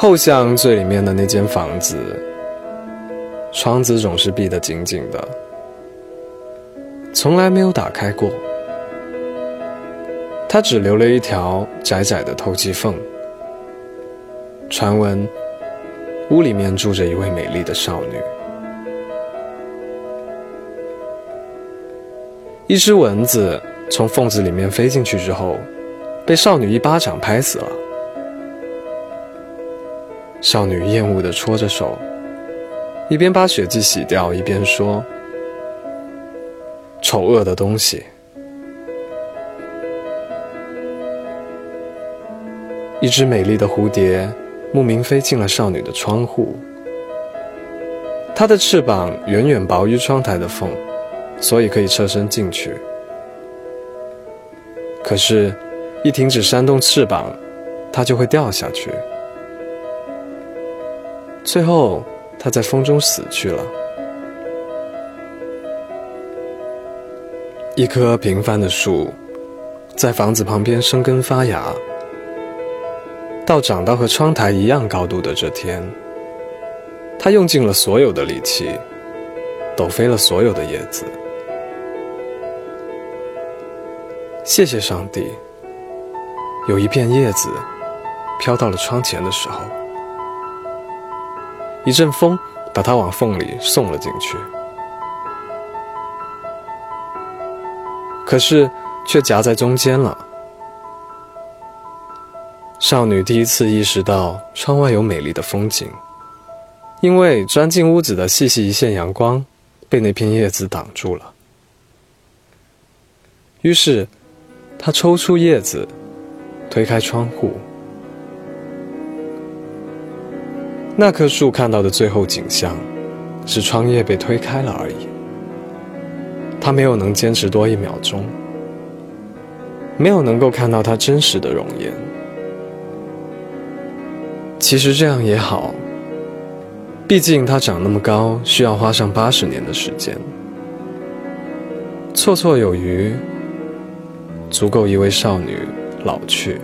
后巷最里面的那间房子，窗子总是闭得紧紧的，从来没有打开过。它只留了一条窄窄的透气缝。传闻，屋里面住着一位美丽的少女。一只蚊子从缝子里面飞进去之后，被少女一巴掌拍死了。少女厌恶地搓着手，一边把血迹洗掉，一边说：“丑恶的东西。”一只美丽的蝴蝶。慕名飞进了少女的窗户，它的翅膀远远薄于窗台的缝，所以可以侧身进去。可是，一停止扇动翅膀，它就会掉下去。最后，它在风中死去了。一棵平凡的树，在房子旁边生根发芽。到长到和窗台一样高度的这天，他用尽了所有的力气，抖飞了所有的叶子。谢谢上帝，有一片叶子飘到了窗前的时候，一阵风把它往缝里送了进去，可是却夹在中间了。少女第一次意识到窗外有美丽的风景，因为钻进屋子的细细一线阳光被那片叶子挡住了。于是，她抽出叶子，推开窗户。那棵树看到的最后景象，是窗叶被推开了而已。她没有能坚持多一秒钟，没有能够看到它真实的容颜。其实这样也好，毕竟它长那么高，需要花上八十年的时间，绰绰有余，足够一位少女老去。